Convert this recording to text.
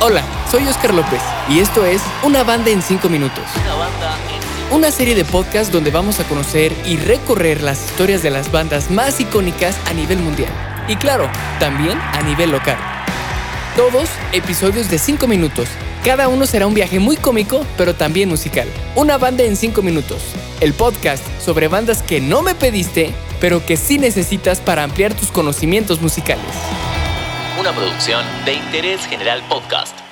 Hola, soy Oscar López y esto es Una banda en 5 minutos. Una banda en Una serie de podcasts donde vamos a conocer y recorrer las historias de las bandas más icónicas a nivel mundial. Y claro, también a nivel local. Todos episodios de 5 minutos. Cada uno será un viaje muy cómico, pero también musical. Una banda en 5 minutos. El podcast sobre bandas que no me pediste, pero que sí necesitas para ampliar tus conocimientos musicales. Una producción de Interés General Podcast.